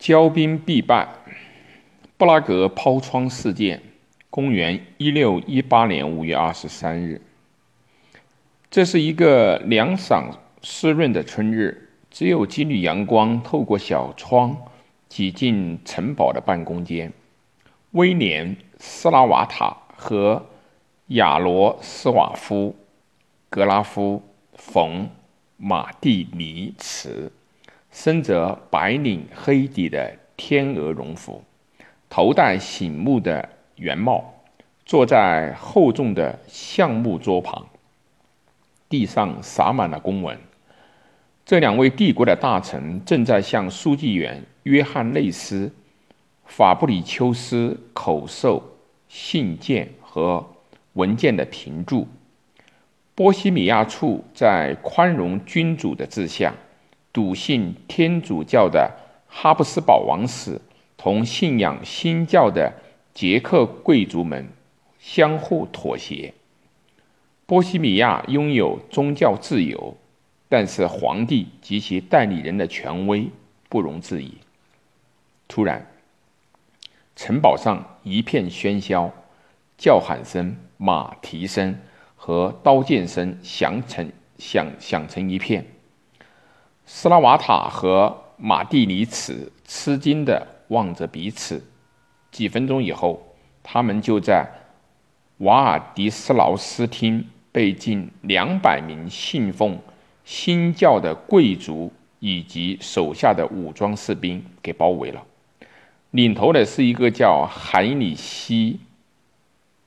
骄兵必败。布拉格抛窗事件，公元一六一八年五月二十三日。这是一个凉爽湿润的春日，只有几缕阳光透过小窗挤进城堡的办公间。威廉·斯拉瓦塔和亚罗斯瓦夫·格拉夫·冯·马蒂尼茨，身着白领黑底的天鹅绒服，头戴醒目的圆帽，坐在厚重的橡木桌旁。地上洒满了公文。这两位帝国的大臣正在向书记员约翰内斯。法布里丘斯口授信件和文件的评注。波西米亚处在宽容君主的治下，笃信天主教的哈布斯堡王室同信仰新教的捷克贵族们相互妥协。波西米亚拥有宗教自由，但是皇帝及其代理人的权威不容置疑。突然。城堡上一片喧嚣，叫喊声、马蹄声和刀剑声响成响响成一片。斯拉瓦塔和马蒂尼茨吃惊地望着彼此。几分钟以后，他们就在瓦尔迪斯劳斯厅被近两百名信奉新教的贵族以及手下的武装士兵给包围了。领头的是一个叫海里希·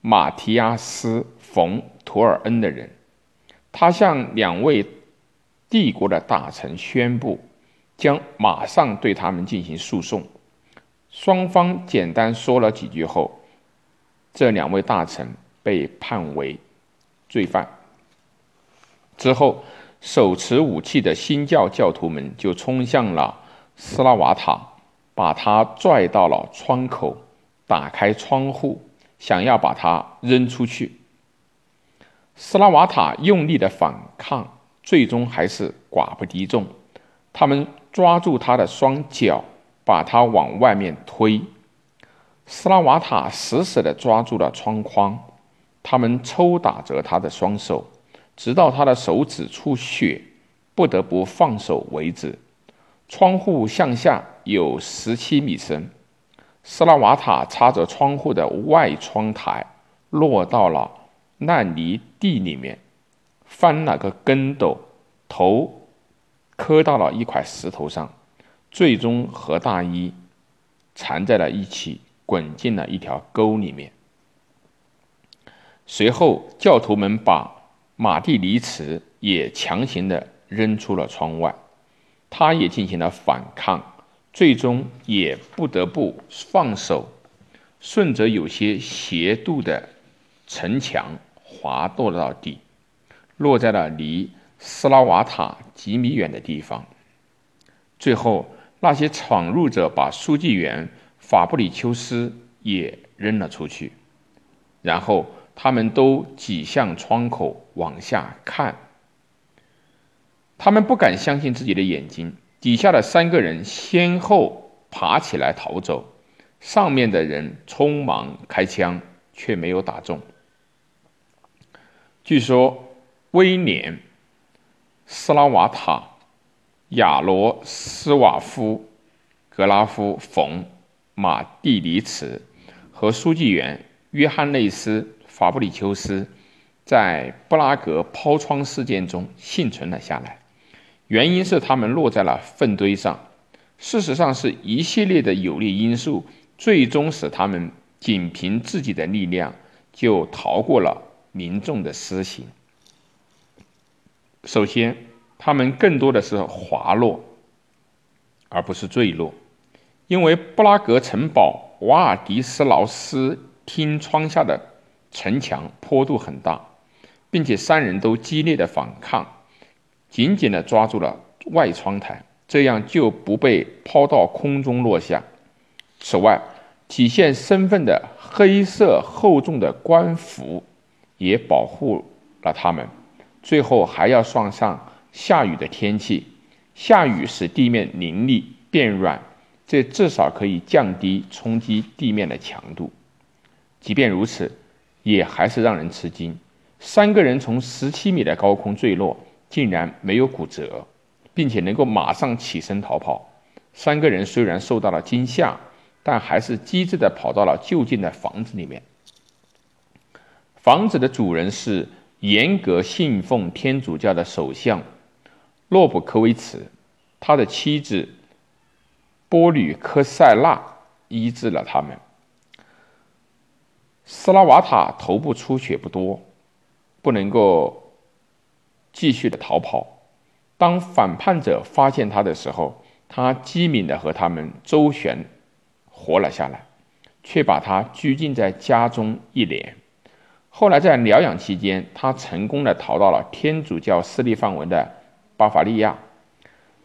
马提亚斯·冯·图尔恩的人，他向两位帝国的大臣宣布，将马上对他们进行诉讼。双方简单说了几句后，这两位大臣被判为罪犯。之后，手持武器的新教教徒们就冲向了斯拉瓦塔。把他拽到了窗口，打开窗户，想要把他扔出去。斯拉瓦塔用力的反抗，最终还是寡不敌众。他们抓住他的双脚，把他往外面推。斯拉瓦塔死死地抓住了窗框，他们抽打着他的双手，直到他的手指出血，不得不放手为止。窗户向下有十七米深，斯拉瓦塔插着窗户的外窗台落到了烂泥地里面，翻了个跟斗，头磕到了一块石头上，最终和大衣缠在了一起，滚进了一条沟里面。随后，教徒们把马蒂尼茨也强行的扔出了窗外。他也进行了反抗，最终也不得不放手，顺着有些斜度的城墙滑落到底，落在了离斯拉瓦塔几米远的地方。最后，那些闯入者把书记员法布里丘斯也扔了出去，然后他们都挤向窗口往下看。他们不敢相信自己的眼睛，底下的三个人先后爬起来逃走，上面的人匆忙开枪，却没有打中。据说，威廉·斯拉瓦塔、亚罗斯瓦夫、格拉夫·冯·马蒂尼茨和书记员约翰内斯·法布里丘斯，在布拉格抛窗事件中幸存了下来。原因是他们落在了粪堆上。事实上，是一系列的有利因素，最终使他们仅凭自己的力量就逃过了民众的私刑。首先，他们更多的是滑落，而不是坠落，因为布拉格城堡瓦尔迪斯劳斯厅窗下的城墙坡度很大，并且三人都激烈的反抗。紧紧地抓住了外窗台，这样就不被抛到空中落下。此外，体现身份的黑色厚重的官服也保护了他们。最后还要算上下雨的天气，下雨使地面凝腻变软，这至少可以降低冲击地面的强度。即便如此，也还是让人吃惊：三个人从十七米的高空坠落，竟然没有骨折，并且能够马上起身逃跑。三个人虽然受到了惊吓，但还是机智地跑到了就近的房子里面。房子的主人是严格信奉天主教的首相洛布科维茨，他的妻子波吕科塞纳医治了他们。斯拉瓦塔头部出血不多，不能够继续的逃跑。当反叛者发现他的时候，他机敏的和他们周旋，活了下来，却把他拘禁在家中一年。后来在疗养期间，他成功的逃到了天主教势力范围的巴伐利亚。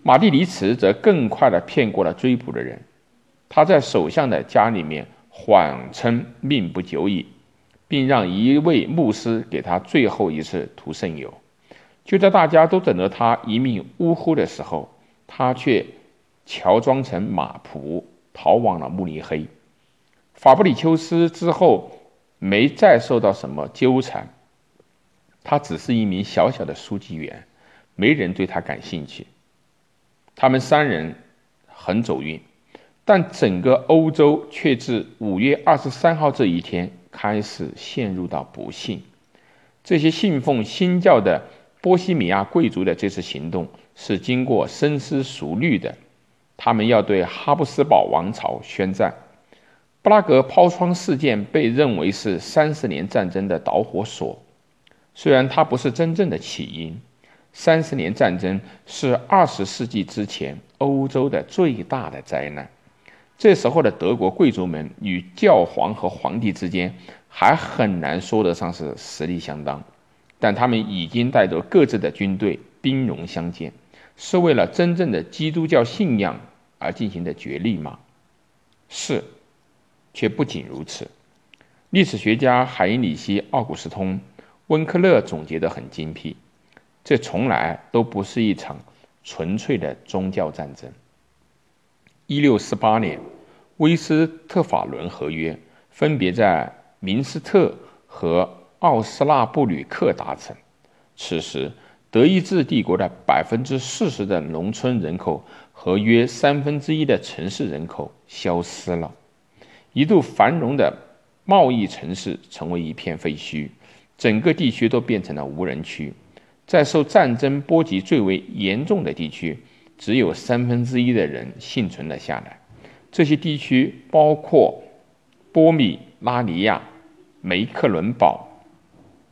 马蒂尼茨则更快的骗过了追捕的人。他在首相的家里面谎称命不久矣，并让一位牧师给他最后一次涂圣油。就在大家都等着他一命呜呼的时候，他却乔装成马仆逃往了慕尼黑。法布里丘斯之后。没再受到什么纠缠，他只是一名小小的书记员，没人对他感兴趣。他们三人很走运，但整个欧洲却自五月二十三号这一天开始陷入到不幸。这些信奉新教的波西米亚贵族的这次行动是经过深思熟虑的，他们要对哈布斯堡王朝宣战。布拉格抛窗事件被认为是三十年战争的导火索，虽然它不是真正的起因。三十年战争是二十世纪之前欧洲的最大的灾难。这时候的德国贵族们与教皇和皇帝之间还很难说得上是实力相当，但他们已经带着各自的军队兵戎相见，是为了真正的基督教信仰而进行的角力吗？是。却不仅如此，历史学家海因里希·奥古斯通·温克勒总结得很精辟：这从来都不是一场纯粹的宗教战争。一六四八年，威斯特法伦合约分别在明斯特和奥斯纳布吕克达成。此时，德意志帝国的百分之四十的农村人口和约三分之一的城市人口消失了。一度繁荣的贸易城市成为一片废墟，整个地区都变成了无人区。在受战争波及最为严重的地区，只有三分之一的人幸存了下来。这些地区包括波米拉尼亚、梅克伦堡、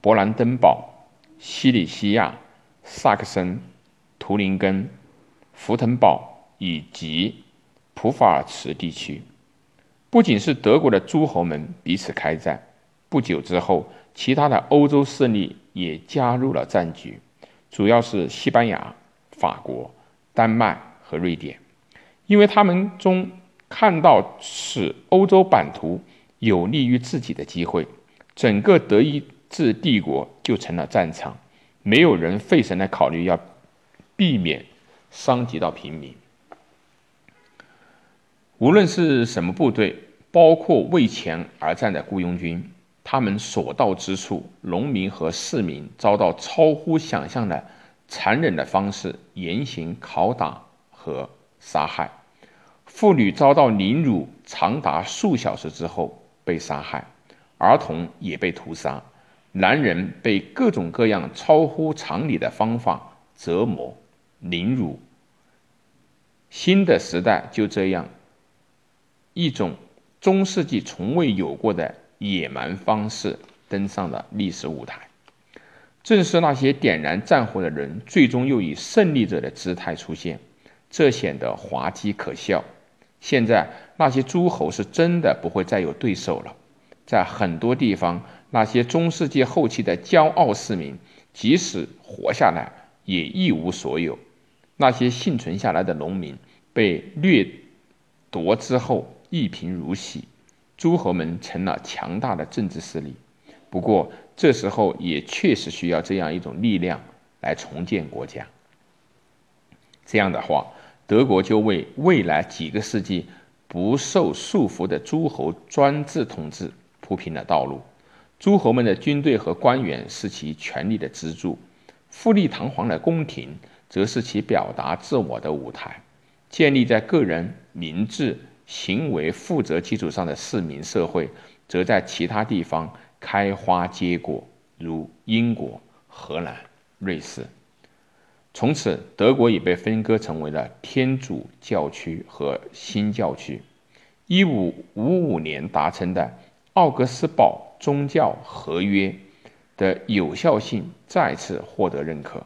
勃兰登堡、西里西亚、萨克森、图林根、福腾堡以及普法尔茨地区。不仅是德国的诸侯们彼此开战，不久之后，其他的欧洲势力也加入了战局，主要是西班牙、法国、丹麦和瑞典，因为他们中看到使欧洲版图有利于自己的机会，整个德意志帝国就成了战场，没有人费神来考虑要避免伤及到平民。无论是什么部队，包括为钱而战的雇佣军，他们所到之处，农民和市民遭到超乎想象的残忍的方式严刑拷打和杀害，妇女遭到凌辱长达数小时之后被杀害，儿童也被屠杀，男人被各种各样超乎常理的方法折磨凌辱。新的时代就这样。一种中世纪从未有过的野蛮方式登上了历史舞台，正是那些点燃战火的人，最终又以胜利者的姿态出现，这显得滑稽可笑。现在那些诸侯是真的不会再有对手了，在很多地方，那些中世纪后期的骄傲市民，即使活下来也一无所有。那些幸存下来的农民被掠夺之后。一贫如洗，诸侯们成了强大的政治势力。不过，这时候也确实需要这样一种力量来重建国家。这样的话，德国就为未来几个世纪不受束缚的诸侯专制统治铺平了道路。诸侯们的军队和官员是其权力的支柱，富丽堂皇的宫廷则是其表达自我的舞台。建立在个人明智行为负责基础上的市民社会，则在其他地方开花结果，如英国、荷兰、瑞士。从此，德国已被分割成为了天主教区和新教区。一五五五年达成的奥格斯堡宗教合约的有效性再次获得认可。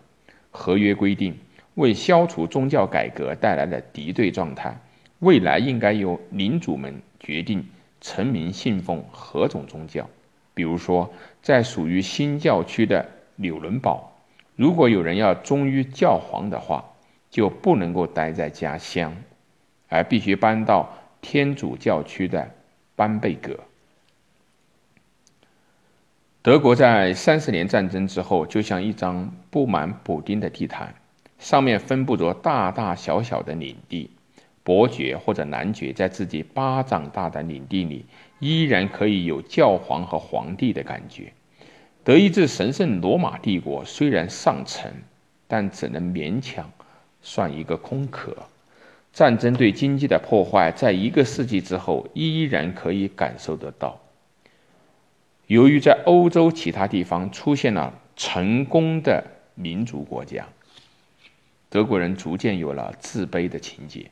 合约规定，为消除宗教改革带来的敌对状态，未来应该由领主们决定臣民信奉何种宗教。比如说，在属于新教区的纽伦堡。如果有人要忠于教皇的话，就不能够待在家乡，而必须搬到天主教区的班贝格。德国在三十年战争之后，就像一张布满补丁的地毯，上面分布着大大小小的领地。伯爵或者男爵在自己巴掌大的领地里，依然可以有教皇和皇帝的感觉。德意志神圣罗马帝国虽然上层，但只能勉强算一个空壳。战争对经济的破坏，在一个世纪之后依然可以感受得到。由于在欧洲其他地方出现了成功的民族国家，德国人逐渐有了自卑的情节。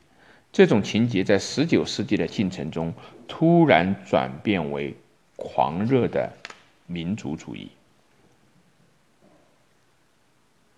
这种情节在19世纪的进程中突然转变为狂热的民族主义。